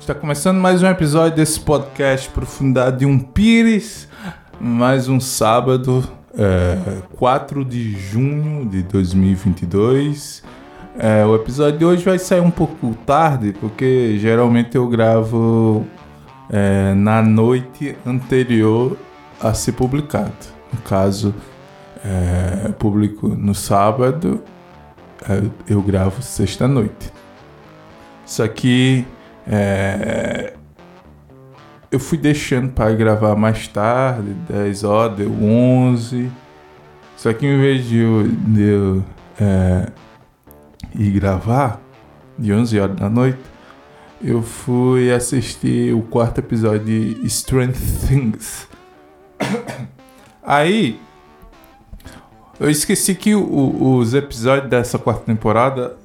Está começando mais um episódio desse podcast Profundidade de um Pires. Mais um sábado, é, 4 de junho de 2022. É, o episódio de hoje vai sair um pouco tarde, porque geralmente eu gravo é, na noite anterior a ser publicado. No caso, é, publico no sábado, eu gravo sexta-noite. Isso aqui é, eu fui deixando para gravar mais tarde, 10 horas, deu 11. Só que em vez de eu, de eu é, ir gravar, de 11 horas da noite, eu fui assistir o quarto episódio de Strange Things. Aí, eu esqueci que o, os episódios dessa quarta temporada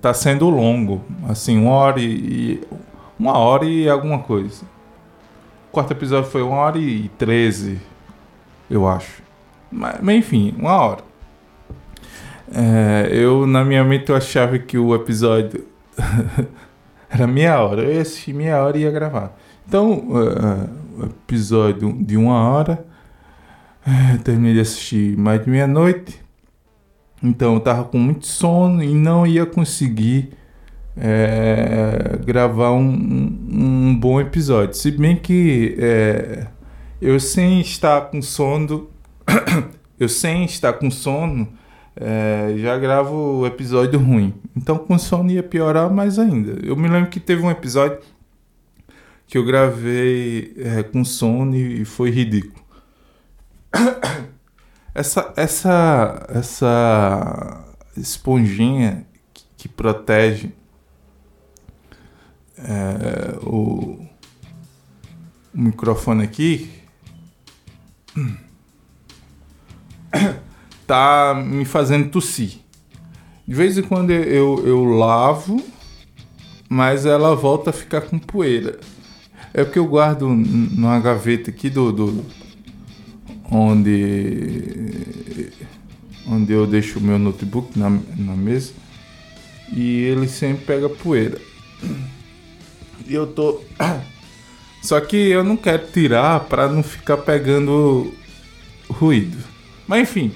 tá sendo longo, assim, uma hora e, uma hora e alguma coisa. O quarto episódio foi uma hora e treze, eu acho. Mas, mas enfim, uma hora. É, eu, na minha mente, eu achava que o episódio era meia hora. Eu ia assistir meia hora e ia gravar. Então, uh, episódio de uma hora, uh, terminei de assistir mais de meia-noite. Então, eu tava com muito sono e não ia conseguir é, gravar um, um, bom episódio. Se bem que é, eu sem estar com sono, eu sem estar com sono, é, já gravo o episódio ruim. Então com sono ia piorar mais ainda. Eu me lembro que teve um episódio que eu gravei é, com sono e foi ridículo. Essa, essa, essa esponjinha que protege é, o, o microfone aqui tá me fazendo tossir. De vez em quando eu, eu lavo, mas ela volta a ficar com poeira. É porque eu guardo numa gaveta aqui do, do onde onde eu deixo o meu notebook na, na mesa e ele sempre pega poeira. E eu tô. Só que eu não quero tirar para não ficar pegando ruído. Mas enfim,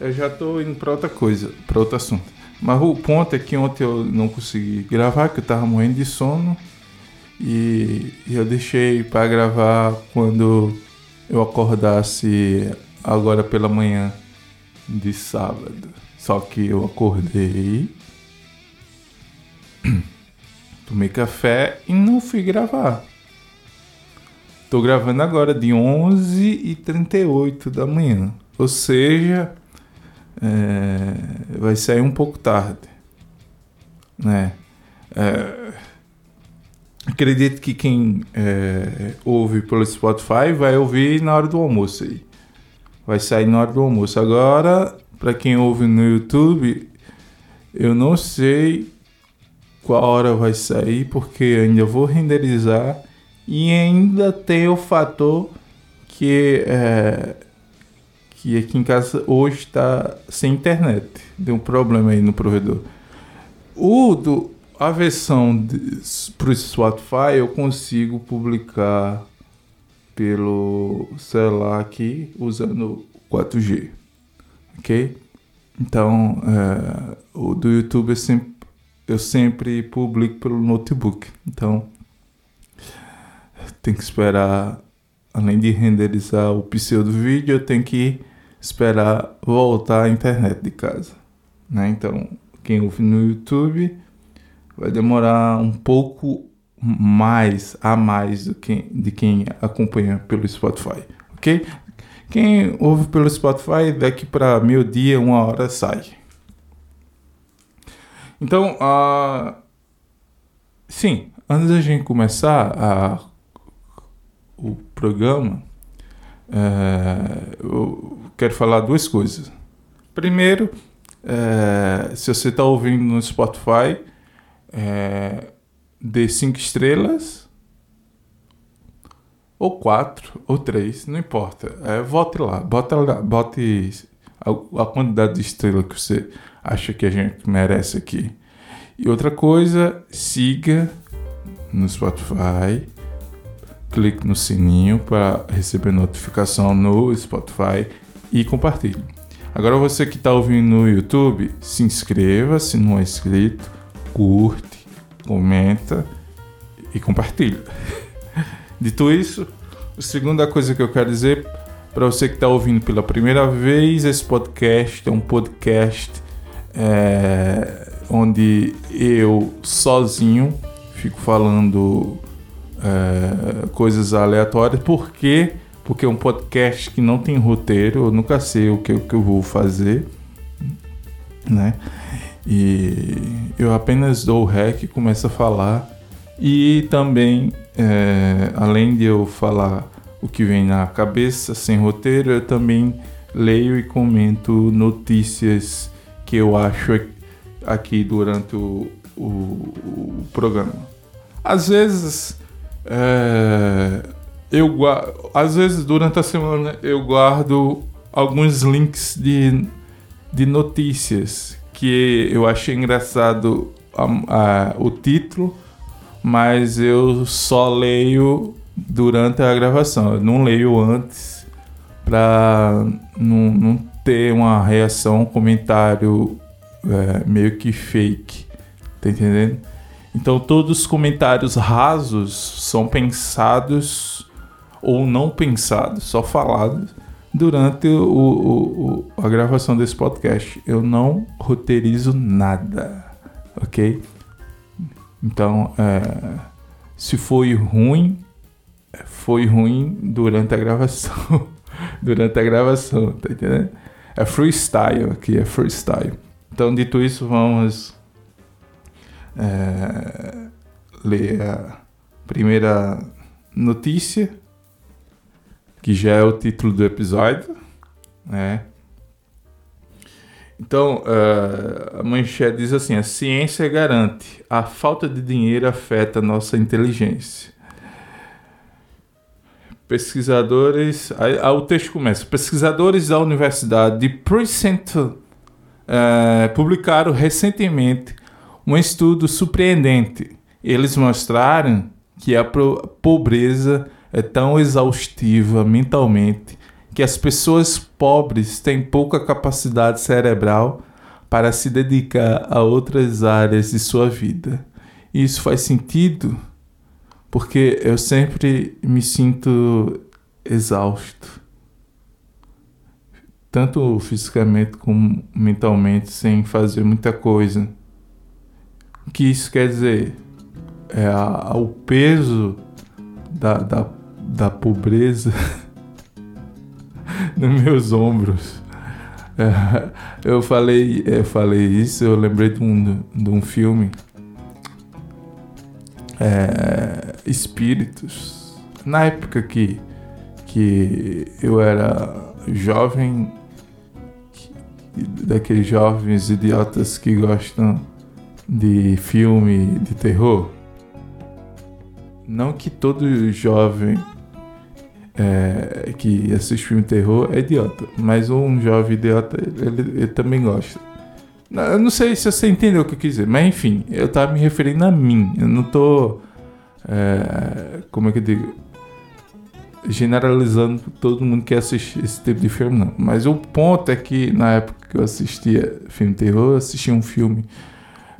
eu já tô indo para outra coisa, para outro assunto. Mas o ponto é que ontem eu não consegui gravar, que eu tava morrendo de sono. E eu deixei para gravar quando eu acordasse agora pela manhã de sábado. Só que eu acordei Tomei café e não fui gravar. Tô gravando agora de 11h38 da manhã. Ou seja, é, vai sair um pouco tarde. Né? É, acredito que quem é, ouve pelo Spotify vai ouvir na hora do almoço aí. Vai sair na hora do almoço. Agora, para quem ouve no YouTube, eu não sei qual hora vai sair, porque ainda vou renderizar e ainda tem o fator que é, que aqui em casa hoje está sem internet. Deu um problema aí no provedor. O do a versão para o Spotify eu consigo publicar pelo celular aqui usando 4G, ok? Então é, o do YouTube é sempre eu sempre publico pelo notebook. Então, tem que esperar, além de renderizar o pseudo vídeo, eu tenho que esperar voltar à internet de casa. Né? Então, quem ouve no YouTube vai demorar um pouco mais a mais do que de quem acompanha pelo Spotify, ok? Quem ouve pelo Spotify daqui para meio dia, uma hora sai. Então, uh, sim, antes da gente começar a, o programa, é, eu quero falar duas coisas. Primeiro, é, se você está ouvindo no Spotify, é, dê cinco estrelas, ou quatro, ou três, não importa. Vote lá, bota lá, bote a, a quantidade de estrelas que você acha que a gente merece aqui. E outra coisa, siga no Spotify, clique no sininho para receber notificação no Spotify e compartilhe. Agora você que está ouvindo no YouTube, se inscreva se não é inscrito, curte, comenta e compartilha. Dito isso, a segunda coisa que eu quero dizer para você que está ouvindo pela primeira vez, esse podcast é um podcast é, onde eu sozinho fico falando é, coisas aleatórias. Por quê? Porque é um podcast que não tem roteiro, eu nunca sei o que, o que eu vou fazer, né? E eu apenas dou o rec e começo a falar. E também, é, além de eu falar o que vem na cabeça, sem roteiro, eu também leio e comento notícias que eu acho aqui durante o, o, o programa. Às vezes, é, eu às vezes durante a semana eu guardo alguns links de, de notícias que eu achei engraçado a, a, o título, mas eu só leio durante a gravação. Eu não leio antes para não, não ter uma reação, um comentário é, meio que fake. Tá entendendo? Então todos os comentários rasos são pensados ou não pensados, só falados durante o, o, o, a gravação desse podcast. Eu não roteirizo nada, ok? Então, é, se foi ruim, foi ruim durante a gravação. durante a gravação, tá entendendo? É freestyle aqui, é freestyle. Então, dito isso, vamos é, ler a primeira notícia, que já é o título do episódio, né? Então, uh, a manchete diz assim: a ciência garante, a falta de dinheiro afeta nossa inteligência. Pesquisadores. Aí, aí, o texto começa: pesquisadores da Universidade de Princeton uh, publicaram recentemente um estudo surpreendente. Eles mostraram que a pobreza é tão exaustiva mentalmente que as pessoas pobres têm pouca capacidade cerebral para se dedicar a outras áreas de sua vida. Isso faz sentido porque eu sempre me sinto exausto tanto fisicamente como mentalmente, sem fazer muita coisa. O que isso quer dizer? É a, o peso da, da, da pobreza nos meus ombros. É, eu falei, eu falei isso, eu lembrei de um, de um filme. É, Espíritos. Na época que, que eu era jovem, daqueles jovens idiotas que gostam de filme de terror. Não que todo jovem é, que assiste filme de terror é idiota, mas um jovem idiota ele, ele também gosta. Eu não sei se você entendeu o que eu quis dizer, mas enfim, eu tava me referindo a mim. Eu não tô. É, como é que eu digo? generalizando todo mundo que assiste esse tipo de filme, não. Mas o ponto é que na época que eu assistia filme terror, eu assistia um filme,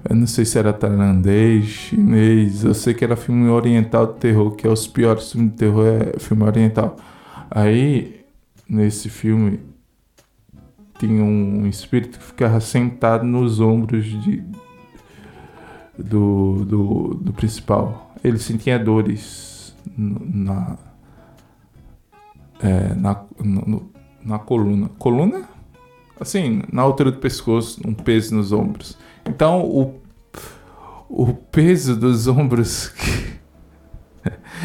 eu não sei se era tailandês, chinês, eu sei que era filme oriental de terror, que é os piores filmes de terror, é filme oriental. Aí, nesse filme, tinha um espírito que ficava sentado nos ombros de, do, do, do principal. Ele sentia dores na é, na, no, na coluna. Coluna? Assim, na altura do pescoço, um peso nos ombros. Então, o, o peso dos ombros que,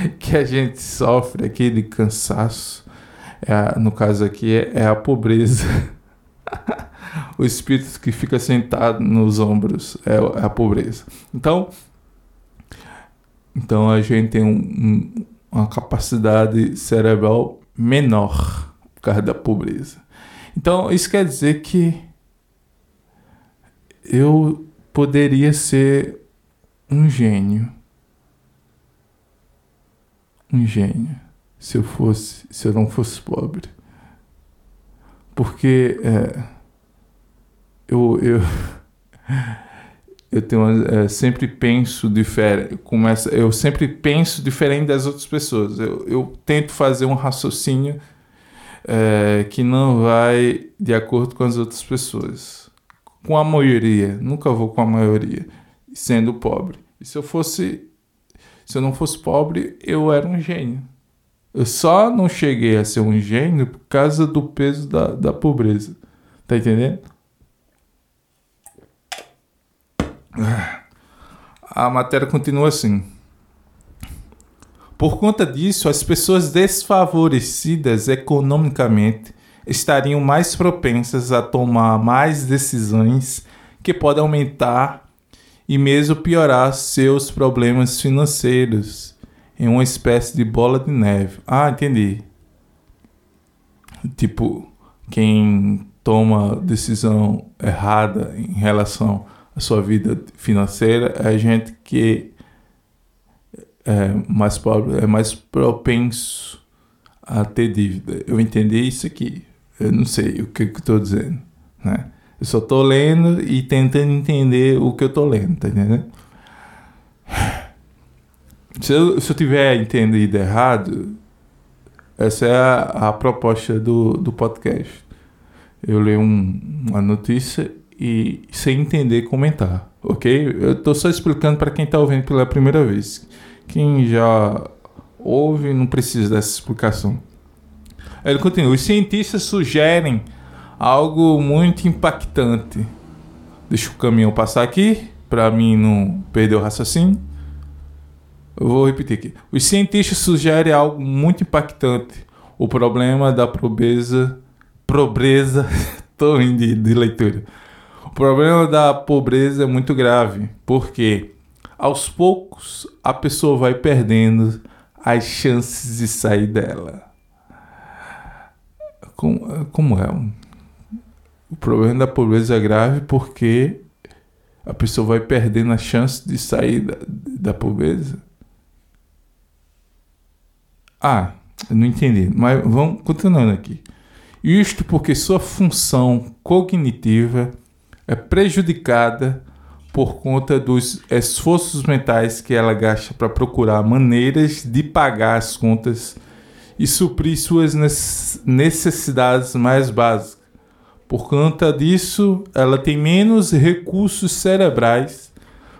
que a gente sofre aqui de cansaço, é, no caso aqui, é, é a pobreza. o espírito que fica sentado nos ombros é, é a pobreza. Então, então a gente tem um, um, uma capacidade cerebral menor por causa da pobreza. Então, isso quer dizer que eu poderia ser um gênio. um gênio se eu fosse, se eu não fosse pobre. Porque é, eu, eu, eu tenho, é, sempre penso diferente, eu sempre penso diferente das outras pessoas. Eu, eu tento fazer um raciocínio é, que não vai de acordo com as outras pessoas. Com a maioria, nunca vou com a maioria, sendo pobre. E se eu fosse, se eu não fosse pobre, eu era um gênio. Eu só não cheguei a ser um gênio por causa do peso da, da pobreza. Tá entendendo? A matéria continua assim. Por conta disso, as pessoas desfavorecidas economicamente estariam mais propensas a tomar mais decisões que podem aumentar e mesmo piorar seus problemas financeiros em uma espécie de bola de neve. Ah, entendi. Tipo, quem toma decisão errada em relação à sua vida financeira é gente que é mais pobre, é mais propenso a ter dívida. Eu entendi isso aqui. Eu não sei o que, estou dizendo, né? Eu só estou lendo e tentando entender o que eu estou lendo, tá entendendo? Se eu, se eu tiver entendido errado, essa é a, a proposta do, do podcast. Eu leio um, uma notícia e, sem entender, comentar, ok? Eu estou só explicando para quem está ouvindo pela primeira vez. Quem já ouve não precisa dessa explicação. Ele continua: os cientistas sugerem algo muito impactante. Deixa o caminhão passar aqui, para mim não perder o raciocínio. Eu vou repetir aqui. Os cientistas sugerem algo muito impactante. O problema da pobreza. Pobreza. Tô indo de, de leitura. O problema da pobreza é muito grave. Porque aos poucos a pessoa vai perdendo as chances de sair dela. Como, como é? O problema da pobreza é grave porque a pessoa vai perdendo a chance de sair da, da pobreza. Ah, não entendi, mas vamos continuando aqui. Isto porque sua função cognitiva é prejudicada por conta dos esforços mentais que ela gasta para procurar maneiras de pagar as contas e suprir suas necessidades mais básicas. Por conta disso, ela tem menos recursos cerebrais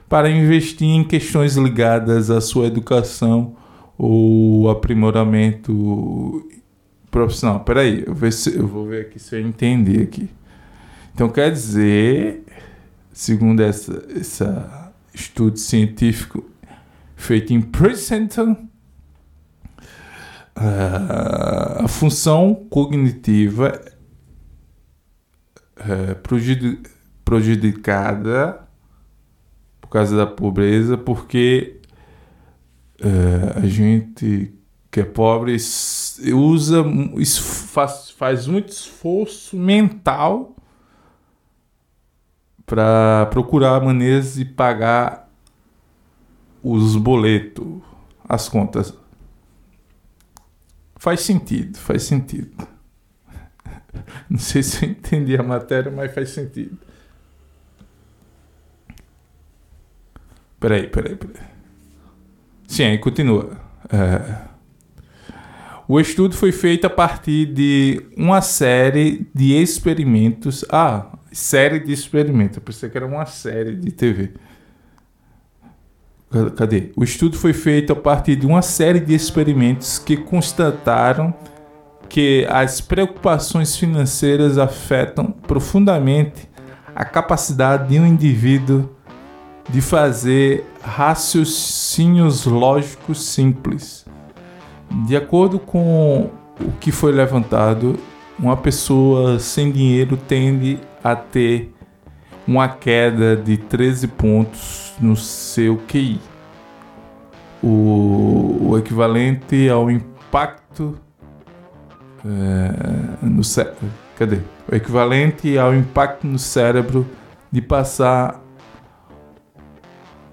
para investir em questões ligadas à sua educação ou aprimoramento profissional. Peraí, eu, eu vou ver aqui se eu entendi aqui. Então quer dizer segundo essa, esse estudo científico feito em Princeton, uh, a função cognitiva é prejudicada por causa da pobreza, porque uh, a gente que é pobre usa faz, faz muito esforço mental para procurar maneiras de pagar os boletos, as contas. Faz sentido, faz sentido. Não sei se eu entendi a matéria, mas faz sentido. Peraí, peraí, peraí. Sim, aí continua. É... O estudo foi feito a partir de uma série de experimentos. Ah, série de experimentos. Eu pensei que era uma série de TV. Cadê? O estudo foi feito a partir de uma série de experimentos que constataram que as preocupações financeiras afetam profundamente a capacidade de um indivíduo de fazer raciocínios lógicos simples. De acordo com o que foi levantado, uma pessoa sem dinheiro tende a ter uma queda de 13 pontos no seu QI, o, o equivalente ao impacto é, no cérebro. Cadê? O equivalente ao impacto no cérebro de passar.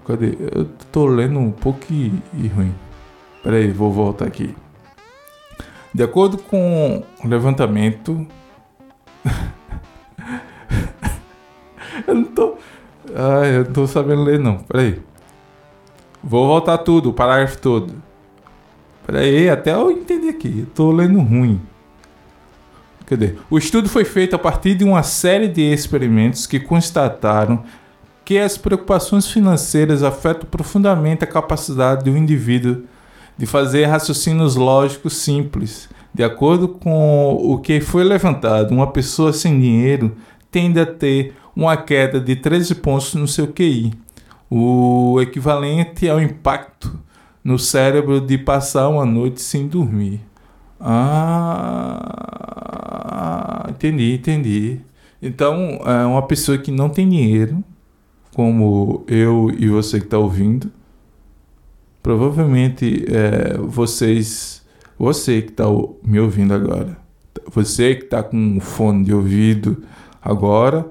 Cadê? Eu tô lendo um pouco e, e ruim. Peraí, vou voltar aqui. De acordo com o levantamento. eu não tô. Ai, eu não tô sabendo ler, não. Peraí. Vou voltar tudo, o parágrafo todo. Peraí, até eu entender aqui. Eu tô lendo ruim. Cadê? O estudo foi feito a partir de uma série de experimentos que constataram que as preocupações financeiras afetam profundamente a capacidade do indivíduo de fazer raciocínios lógicos simples. De acordo com o que foi levantado, uma pessoa sem dinheiro tende a ter uma queda de 13 pontos no seu QI, o equivalente ao impacto no cérebro de passar uma noite sem dormir. Ah, entendi, entendi. Então, é uma pessoa que não tem dinheiro, como eu e você que está ouvindo, provavelmente é, vocês, você que está me ouvindo agora, você que está com um fone de ouvido agora,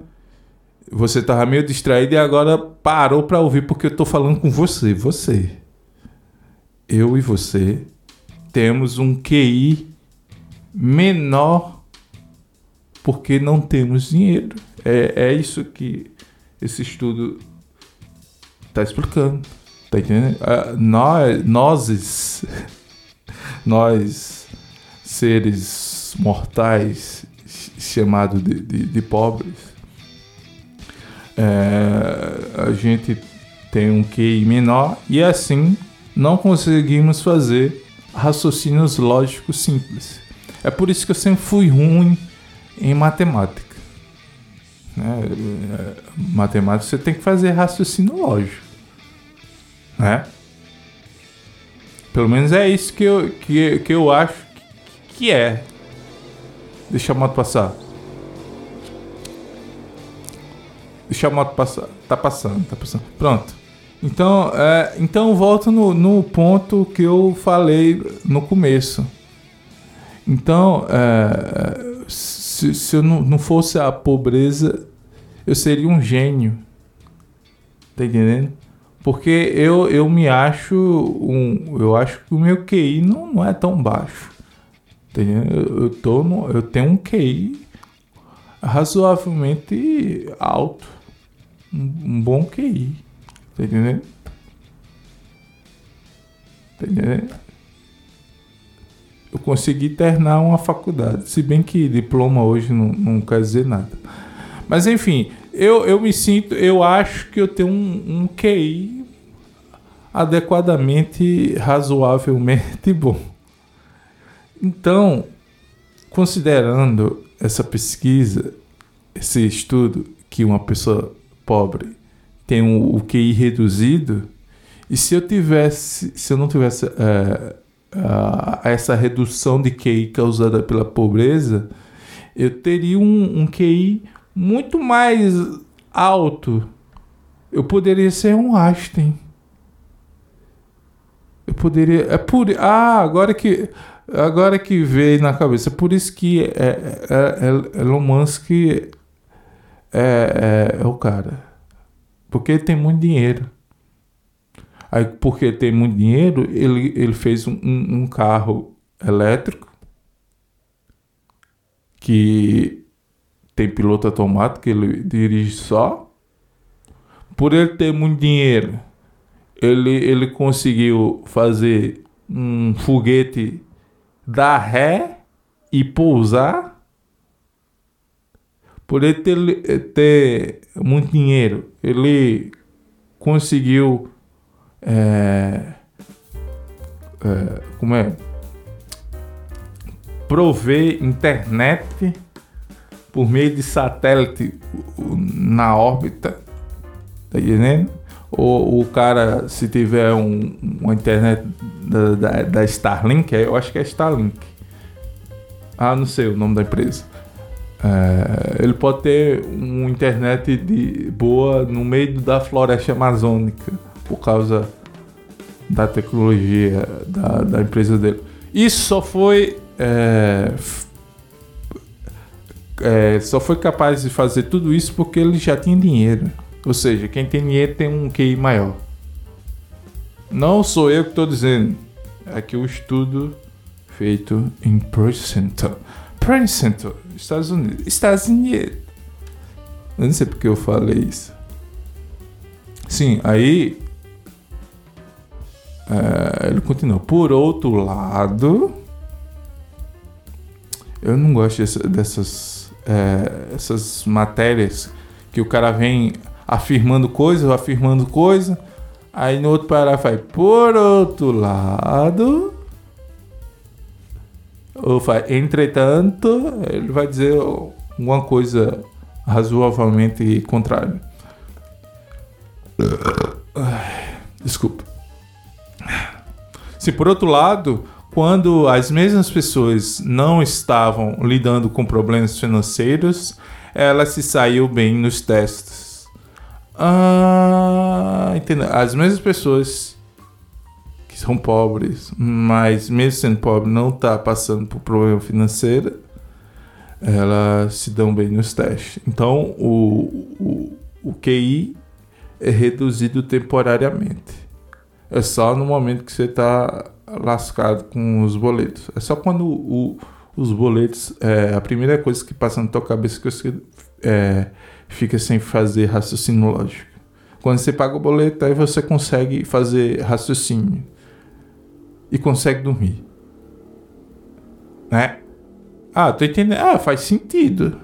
você estava meio distraído e agora parou para ouvir porque eu estou falando com você, você. Eu e você temos um QI menor porque não temos dinheiro. É, é isso que esse estudo está explicando. Tá entendendo? Uh, nós, nós, nós, seres mortais, chamados de, de, de pobres, é, a gente tem um QI menor e assim não conseguimos fazer raciocínios lógicos simples. É por isso que eu sempre fui ruim em matemática. Né? É, matemática você tem que fazer raciocínio lógico. Né? Pelo menos é isso que eu, que, que eu acho que é. Deixa a moto passar. Deixa a moto passar. Tá passando, tá passando. Pronto. Então, é, então volto no, no ponto que eu falei no começo. Então, é, se, se eu não, não fosse a pobreza, eu seria um gênio. Tá entendendo? Porque eu, eu me acho um. Eu acho que o meu QI não, não é tão baixo. Eu, tô no, eu tenho um QI razoavelmente alto. Um, um bom QI. Tá entendendo? Tá entendendo? Eu consegui terminar uma faculdade. Se bem que diploma hoje não, não quer dizer nada. Mas enfim, eu, eu me sinto, eu acho que eu tenho um, um QI adequadamente, razoavelmente bom. Então, considerando essa pesquisa, esse estudo que uma pessoa pobre tem o, o QI reduzido, e se eu tivesse, se eu não tivesse é, a, essa redução de QI causada pela pobreza, eu teria um, um QI muito mais alto. Eu poderia ser um Einstein. Eu poderia. É por. Ah, agora que. Agora que veio na cabeça. Por isso que é, é, é Elon Musk é, é, é o cara. Porque ele tem muito dinheiro. Aí, porque tem muito dinheiro, ele, ele fez um, um carro elétrico que tem piloto automático, ele dirige só. Por ele ter muito dinheiro, ele, ele conseguiu fazer um foguete dar ré e pousar por ele ter, ter muito dinheiro, ele conseguiu. É, é, como é? Prover internet por meio de satélite na órbita. Tá entendendo? Ou o cara, se tiver um, uma internet da, da, da Starlink, eu acho que é Starlink. Ah, não sei o nome da empresa é, ele pode ter uma internet de boa no meio da floresta amazônica por causa da tecnologia da, da empresa dele. Isso só foi é, é, só foi capaz de fazer tudo isso porque ele já tinha dinheiro. Ou seja, quem tem dinheiro tem um QI maior. Não sou eu que estou dizendo. aqui o estudo feito em Princeton. Princeton, Estados Unidos. Estados Unidos. Eu não sei porque eu falei isso. Sim, aí. É, ele continua. Por outro lado. Eu não gosto dessa, dessas é, essas matérias que o cara vem afirmando coisa, afirmando coisa. Aí no outro parágrafo vai, por outro lado. Ou vai, entretanto, ele vai dizer alguma coisa razoavelmente contrária. Desculpa. Se por outro lado, quando as mesmas pessoas não estavam lidando com problemas financeiros, ela se saiu bem nos testes. Ah, entendeu? As mesmas pessoas que são pobres, mas mesmo sendo pobre não está passando por problema financeiro, elas se dão bem nos testes. Então o, o, o QI é reduzido temporariamente. É só no momento que você está lascado com os boletos. É só quando o, os boletos. É, a primeira coisa que passa na tua cabeça que você é, fica sem fazer raciocínio lógico. Quando você paga o boleto, aí você consegue fazer raciocínio e consegue dormir. Né? Ah, tô entendendo. Ah, faz sentido.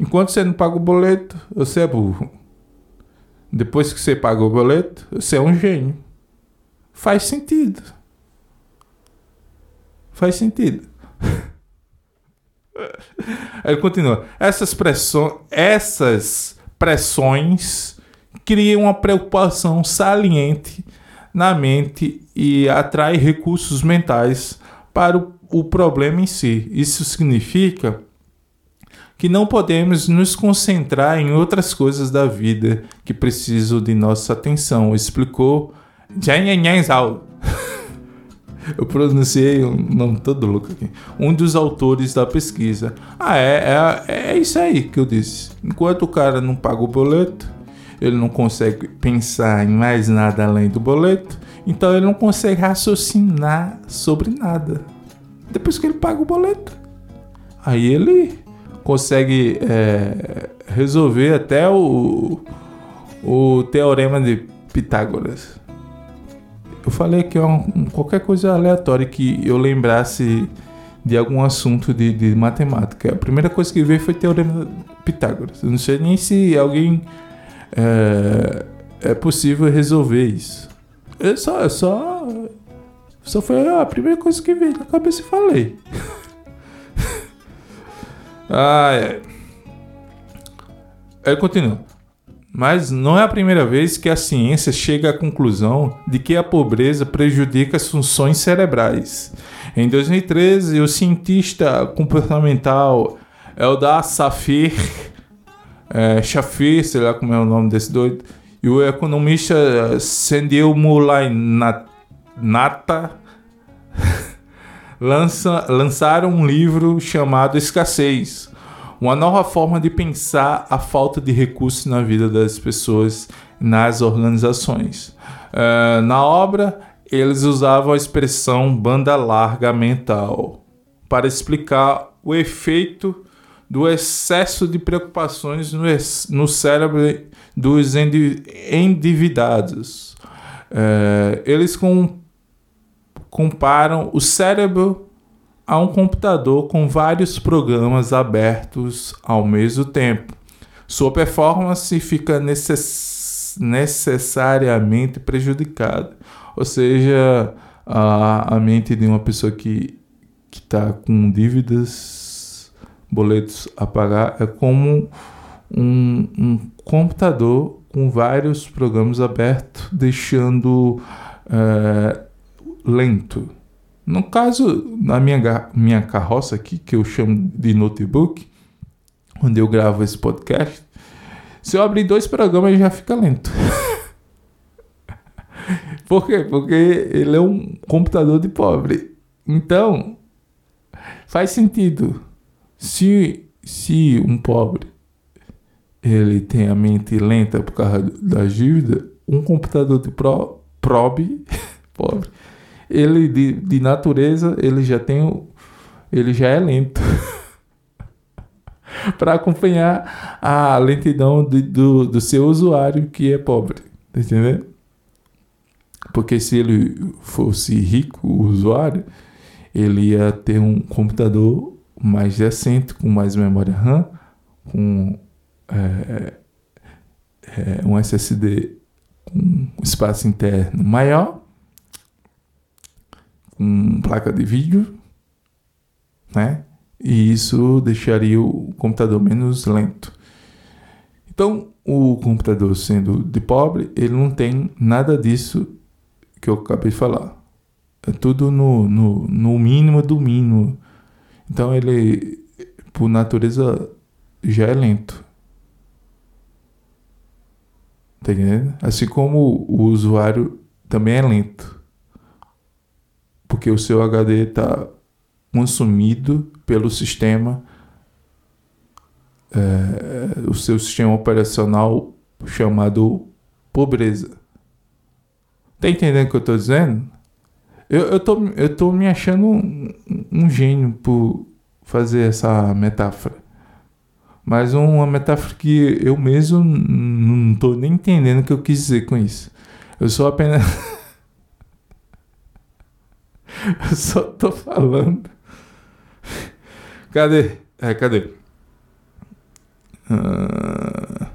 Enquanto você não paga o boleto, você é burro. Depois que você paga o boleto, você é um gênio. Faz sentido. Faz sentido. Ele continua. Essas pressões, essas pressões criam uma preocupação saliente na mente e atrai recursos mentais para o, o problema em si. Isso significa que não podemos nos concentrar em outras coisas da vida que precisam de nossa atenção, explicou Jian Zhao. Eu pronunciei um nome todo louco aqui. Um dos autores da pesquisa. Ah, é, é, é isso aí que eu disse. Enquanto o cara não paga o boleto, ele não consegue pensar em mais nada além do boleto, então ele não consegue raciocinar sobre nada. Depois que ele paga o boleto, aí ele consegue é, resolver até o, o teorema de Pitágoras. Eu falei que é um, qualquer coisa aleatória que eu lembrasse de algum assunto de, de matemática. A primeira coisa que veio foi o teorema de Pitágoras. Eu não sei nem se alguém é, é possível resolver isso. É só, é só, só foi a primeira coisa que veio na cabeça e falei. ah, é. Aí continua. Mas não é a primeira vez que a ciência chega à conclusão de que a pobreza prejudica as funções cerebrais. Em 2013, o cientista comportamental Eldar Safir, é, Shafir, sei lá como é o nome desse doido, e o economista Sendil Mulainata lança, lançaram um livro chamado Escassez, uma nova forma de pensar a falta de recursos na vida das pessoas nas organizações. Uh, na obra, eles usavam a expressão banda larga mental para explicar o efeito do excesso de preocupações no, no cérebro dos endividados. Uh, eles com, comparam o cérebro a um computador com vários programas abertos ao mesmo tempo. Sua performance fica necess necessariamente prejudicada. Ou seja, a, a mente de uma pessoa que está com dívidas, boletos a pagar, é como um, um computador com vários programas abertos, deixando é, lento no caso, na minha, minha carroça aqui, que eu chamo de notebook, onde eu gravo esse podcast, se eu abrir dois programas já fica lento. Por quê? Porque ele é um computador de pobre. Então, faz sentido. Se, se um pobre ele tem a mente lenta por causa da dívida, um computador de pro, probe, pobre ele de, de natureza, ele já tem ele já é lento. para acompanhar a lentidão de, do, do seu usuário que é pobre. Tá entendendo? Porque se ele fosse rico, o usuário, ele ia ter um computador mais decente, com mais memória RAM, com é, é, um SSD com espaço interno maior, com placa de vídeo, né? E isso deixaria o computador menos lento. Então, o computador sendo de pobre, ele não tem nada disso que eu acabei de falar. É tudo no, no, no mínimo do mínimo. Então ele, por natureza, já é lento. Tá entendendo? Assim como o usuário também é lento. Porque o seu HD está consumido pelo sistema, é, o seu sistema operacional chamado pobreza. Tá entendendo o que eu tô dizendo? Eu, eu, tô, eu tô me achando um, um gênio por fazer essa metáfora. Mas uma metáfora que eu mesmo não tô nem entendendo o que eu quis dizer com isso. Eu sou apenas. eu só tô falando. Cadê? É, cadê? Uh...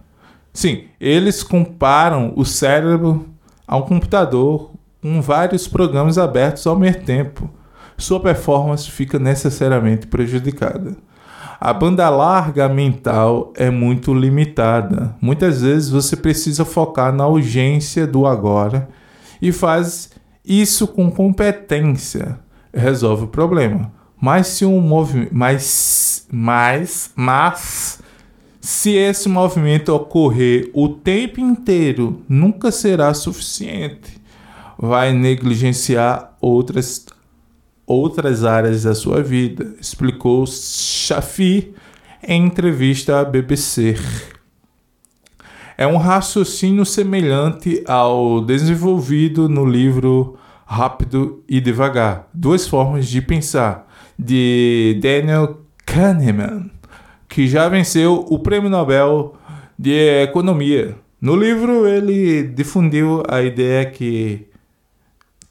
Sim, eles comparam o cérebro a um computador com vários programas abertos ao mesmo tempo. Sua performance fica necessariamente prejudicada. A banda larga mental é muito limitada. Muitas vezes você precisa focar na urgência do agora e faz isso com competência. Resolve o problema. Mas se um movimento, mas, mas, mas se esse movimento ocorrer o tempo inteiro, nunca será suficiente. Vai negligenciar outras, outras áreas da sua vida, explicou Shafi em entrevista à BBC. É um raciocínio semelhante ao desenvolvido no livro Rápido e Devagar Duas Formas de Pensar, de Daniel Kahneman que já venceu o Prêmio Nobel de Economia. No livro, ele difundiu a ideia que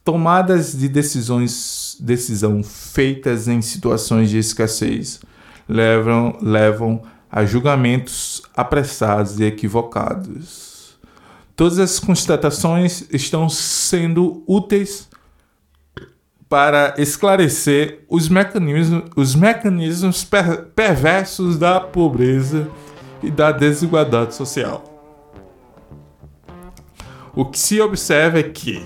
tomadas de decisões decisão feitas em situações de escassez levam, levam a julgamentos apressados e equivocados. Todas as constatações estão sendo úteis para esclarecer os mecanismos, os mecanismos per perversos da pobreza e da desigualdade social. O que se observa é que,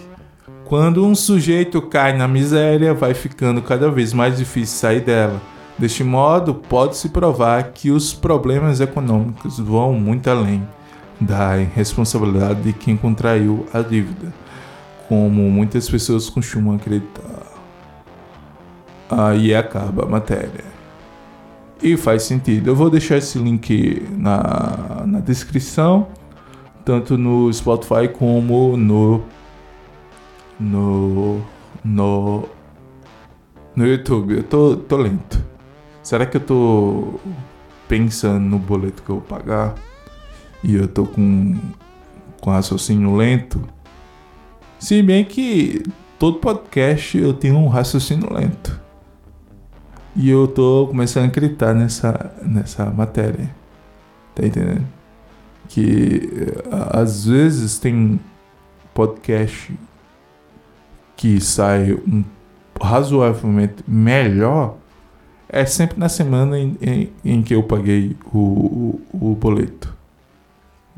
quando um sujeito cai na miséria, vai ficando cada vez mais difícil sair dela. Deste modo, pode-se provar que os problemas econômicos vão muito além da responsabilidade de quem contraiu a dívida, como muitas pessoas costumam acreditar aí acaba a matéria. E faz sentido. Eu vou deixar esse link na, na descrição, tanto no Spotify como no no no no YouTube. Eu tô, tô lento. Será que eu tô pensando no boleto que eu vou pagar e eu tô com com raciocínio lento? Se bem que todo podcast eu tenho um raciocínio lento. E eu tô começando a acreditar nessa, nessa matéria. Tá entendendo? Que às vezes tem podcast que sai um razoavelmente melhor é sempre na semana em, em, em que eu paguei o, o, o, boleto.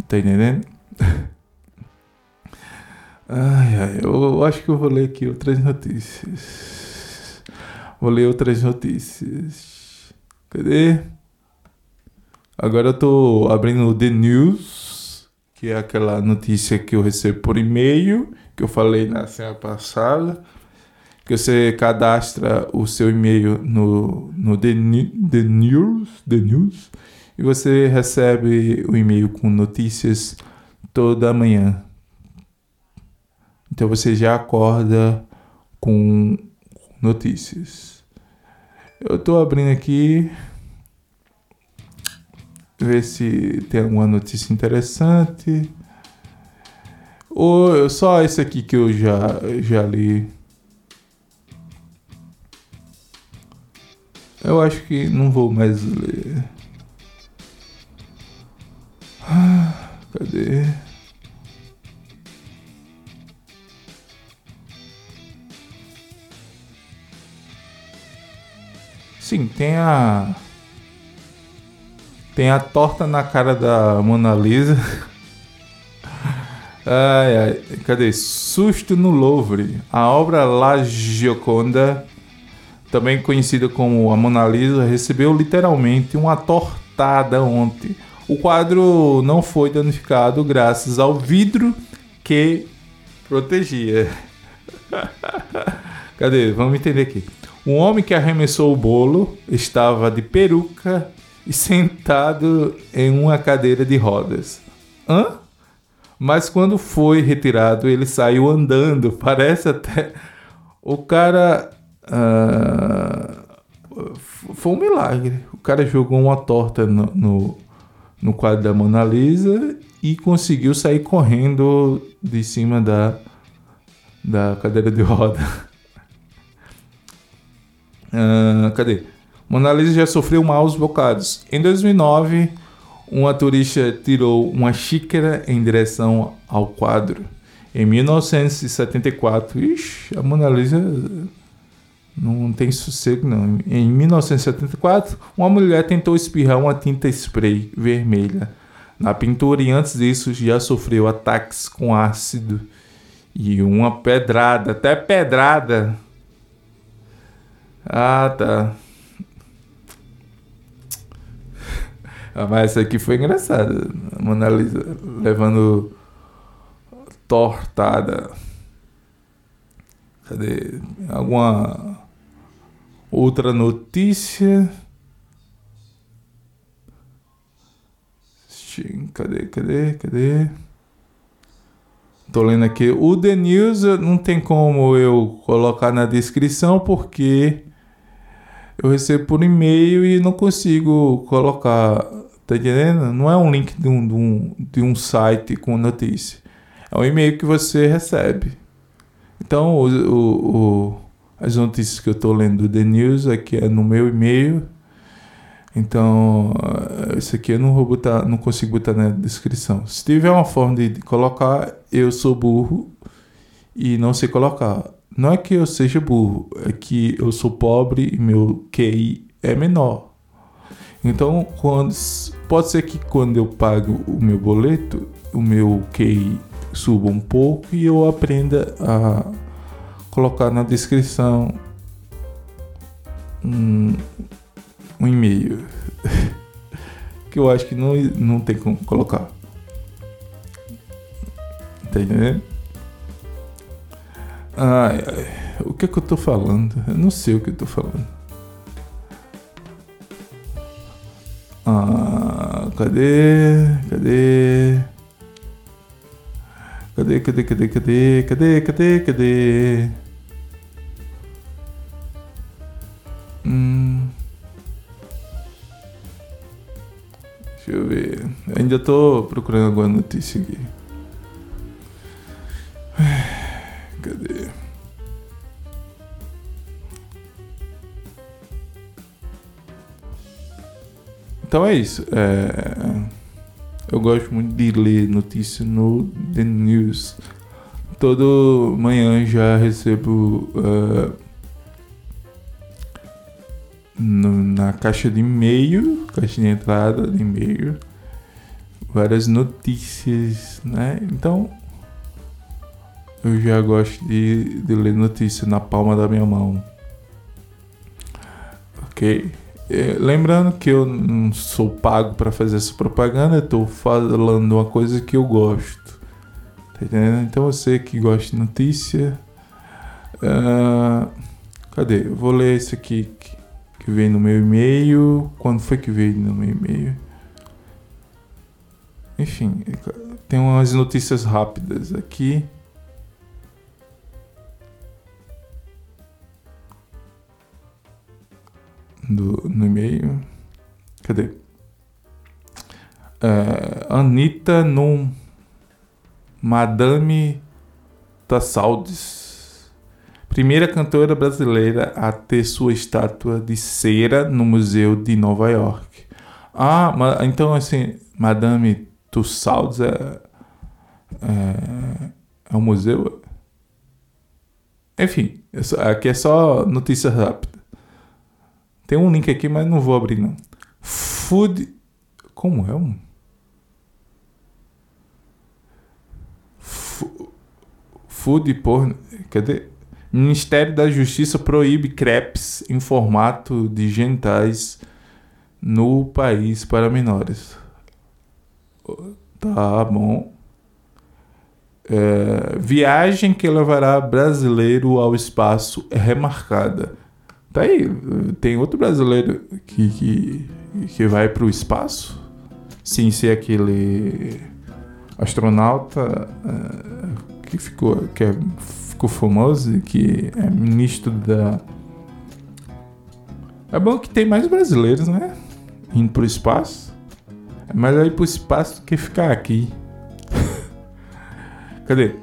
Tá entendendo? ai, ai, eu, acho que eu vou ler aqui outras notícias. Vou ler outras notícias. Cadê? Agora eu tô abrindo o The News, que é aquela notícia que eu recebo por e-mail, que eu falei na semana passada. Que você cadastra o seu e-mail no, no The, The News, The News e você recebe o e-mail com notícias toda manhã. Então você já acorda com notícias. Eu estou abrindo aqui ver se tem alguma notícia interessante. Ou só esse aqui que eu já, já li. Eu acho que não vou mais ler. Ah, cadê? Sim, tem a. Tem a torta na cara da Mona Lisa. ai, ai, cadê? Susto no Louvre. A obra La Gioconda, também conhecida como a Mona Lisa, recebeu literalmente uma tortada ontem. O quadro não foi danificado graças ao vidro que protegia. Cadê? Vamos entender aqui. Um homem que arremessou o bolo estava de peruca e sentado em uma cadeira de rodas. Hã? Mas quando foi retirado, ele saiu andando. Parece até. O cara. Uh... Foi um milagre. O cara jogou uma torta no, no, no quadro da Mona Lisa e conseguiu sair correndo de cima da, da cadeira de roda. Uh, cadê? Mona Lisa já sofreu maus bocados. Em 2009, uma turista tirou uma xícara em direção ao quadro. Em 1974, ixi, a Mona Lisa não tem sossego não. Em 1974, uma mulher tentou espirrar uma tinta spray vermelha na pintura e antes disso já sofreu ataques com ácido e uma pedrada, até pedrada ah, tá. Ah, mas essa aqui foi engraçada. A Mona Lisa levando tortada. Cadê? Alguma outra notícia? Cadê, cadê, cadê? Tô lendo aqui. O The News não tem como eu colocar na descrição porque eu recebo por e-mail e não consigo colocar. Tá entendendo? Não é um link de um, de um, de um site com notícia. É um e-mail que você recebe. Então, o, o, o, as notícias que eu estou lendo do The News aqui é no meu e-mail. Então, eh, isso aqui eu não vou botar, não consigo botar na descrição. Se tiver uma forma de colocar, eu sou burro e não sei colocar. Não é que eu seja burro, é que eu sou pobre e meu QI é menor. Então, quando, pode ser que quando eu pago o meu boleto, o meu QI suba um pouco e eu aprenda a colocar na descrição um, um e-mail. que eu acho que não, não tem como colocar. Tá entendendo? Ai, ai, o que é que eu tô falando? Eu não sei o que eu tô falando. Ah, cadê? Cadê? Cadê, cadê, cadê, cadê, cadê, cadê, cadê? Hum. Deixa eu ver. Ainda tô procurando alguma notícia aqui. Cadê? Então é isso. É... Eu gosto muito de ler notícias no The News. Todo manhã já recebo uh, no, na caixa de e-mail, caixa de entrada de e-mail, várias notícias, né? Então eu já gosto de, de ler notícias na palma da minha mão. Ok? É, lembrando que eu não sou pago para fazer essa propaganda, estou falando uma coisa que eu gosto. Tá entendendo? Então você que gosta de notícia. Uh, cadê? Eu vou ler esse aqui que veio no meu e-mail. Quando foi que veio no meu e-mail? Enfim, tem umas notícias rápidas aqui. Do, no e-mail. Cadê? É, Anitta no Madame Tussauds. Primeira cantora brasileira a ter sua estátua de cera no Museu de Nova York. Ah, então assim, Madame Tussauds é, é, é um museu? Enfim, aqui é só notícia rápida. Tem um link aqui, mas não vou abrir não. Food. Como é um? Food porn. Cadê? Ministério da Justiça proíbe crepes em formato de genitais no país para menores. Tá bom. É, viagem que levará brasileiro ao espaço é remarcada. Tá aí, tem outro brasileiro que, que, que vai para o espaço, sem ser aquele astronauta é, que ficou, que é, ficou famoso, que é ministro da. É bom que tem mais brasileiros, né? Indo para o espaço. É melhor ir para o espaço do que ficar aqui. Cadê?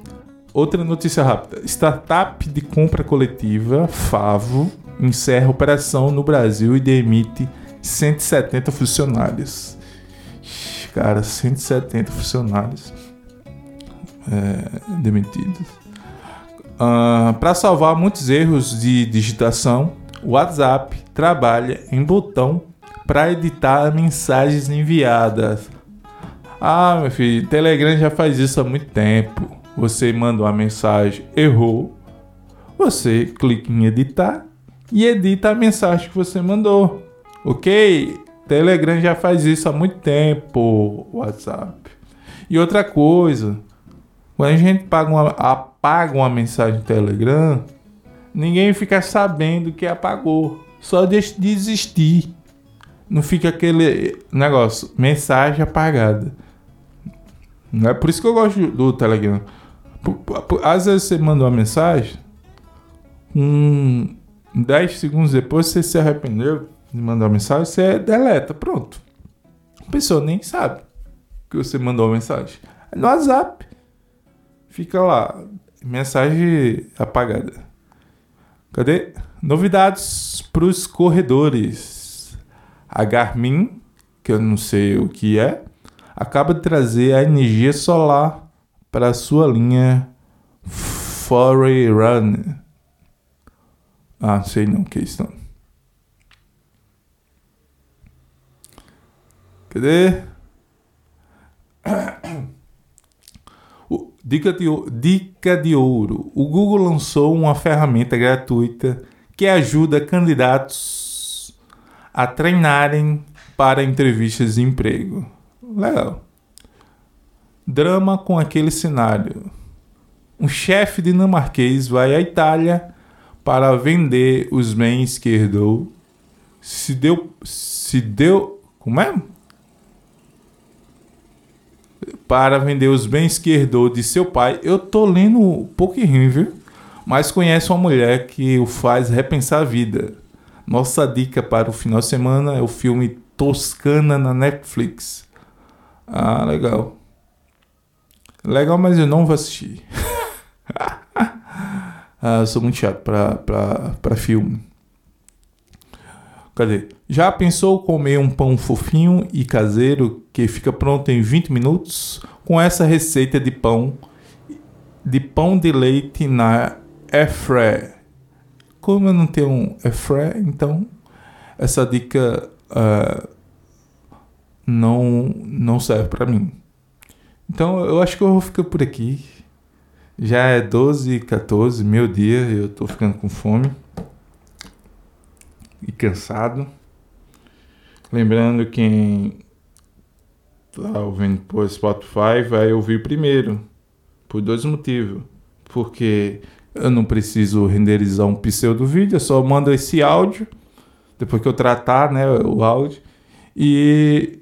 Outra notícia rápida. Startup de compra coletiva, Favo, encerra operação no Brasil e demite 170 funcionários. Cara, 170 funcionários é, demitidos. Ah, Para salvar muitos erros de digitação, o WhatsApp trabalha em botão para editar mensagens enviadas. Ah, meu filho, Telegram já faz isso há muito tempo. Você manda uma mensagem, errou. Você clica em editar e edita a mensagem que você mandou. Ok? Telegram já faz isso há muito tempo. WhatsApp. E outra coisa, quando a gente uma, apaga uma mensagem no Telegram, ninguém fica sabendo que apagou. Só deixa de existir. Não fica aquele negócio, mensagem apagada. Não é por isso que eu gosto do Telegram. Às vezes você manda uma mensagem, um 10 segundos depois você se arrependeu de mandar uma mensagem, você deleta, pronto. A pessoa nem sabe que você mandou uma mensagem. No WhatsApp, fica lá, mensagem apagada. Cadê? Novidades para os corredores. A Garmin, que eu não sei o que é, acaba de trazer a energia solar para sua linha Forerunner. Ah, sei não que é isso não. Cadê? Dica de, dica de ouro: o Google lançou uma ferramenta gratuita que ajuda candidatos a treinarem para entrevistas de emprego. Legal drama com aquele cenário. Um chefe dinamarquês vai à Itália para vender os bens que herdou. Se deu. Se deu. Como é? Para vender os bens que herdou de seu pai. Eu tô lendo um pouquinho, viu? Mas conhece uma mulher que o faz repensar a vida. Nossa dica para o final de semana é o filme Toscana na Netflix. Ah, legal. Legal, mas eu não vou assistir. ah, sou muito chato pra filme. Cadê? Já pensou comer um pão fofinho e caseiro que fica pronto em 20 minutos? Com essa receita de pão de pão de leite na airfryer. Como eu não tenho um então essa dica uh, não não serve para mim. Então eu acho que eu vou ficar por aqui. Já é 12 14 meu dia, eu tô ficando com fome e cansado. Lembrando quem tá ouvindo por Spotify vai ouvir primeiro, por dois motivos. Porque eu não preciso renderizar um pseudo vídeo, eu só mando esse áudio depois que eu tratar, né, o áudio. E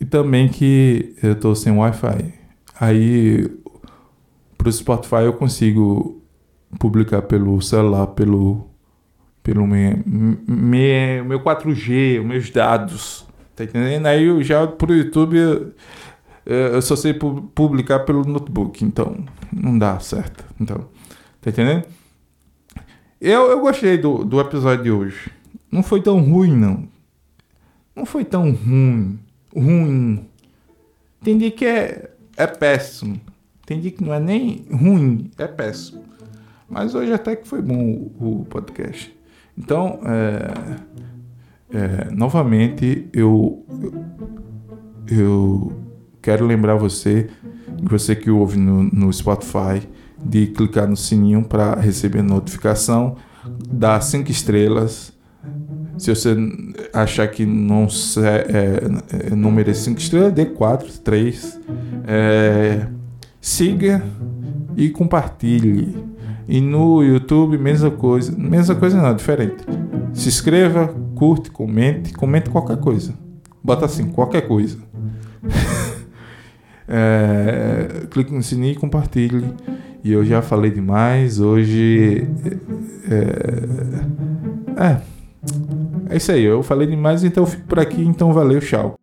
e também que eu estou sem Wi-Fi. Aí o Spotify eu consigo publicar pelo celular, pelo, pelo meu, meu, meu 4G, os meus dados. Tá entendendo? Aí eu já pro YouTube eu, eu só sei publicar pelo notebook, então não dá certo. Então, tá entendendo? Eu, eu gostei do, do episódio de hoje. Não foi tão ruim, não. Não foi tão ruim. Ruim. Entendi que é, é péssimo. Entendi que não é nem ruim, é péssimo. Mas hoje até que foi bom o, o podcast. Então, é, é, novamente, eu, eu, quero lembrar você, você que ouve no, no Spotify, de clicar no sininho para receber notificação, dar cinco estrelas. Se você achar que não, é, é, não merece cinco estrelas, dê quatro, três. É, siga e compartilhe. E no YouTube, mesma coisa. Mesma coisa não, diferente. Se inscreva, curte, comente, comente qualquer coisa. Bota assim, qualquer coisa. é, clique no sininho e compartilhe. E eu já falei demais. Hoje. É, é, é isso aí. Eu falei demais, então eu fico por aqui. Então valeu, tchau.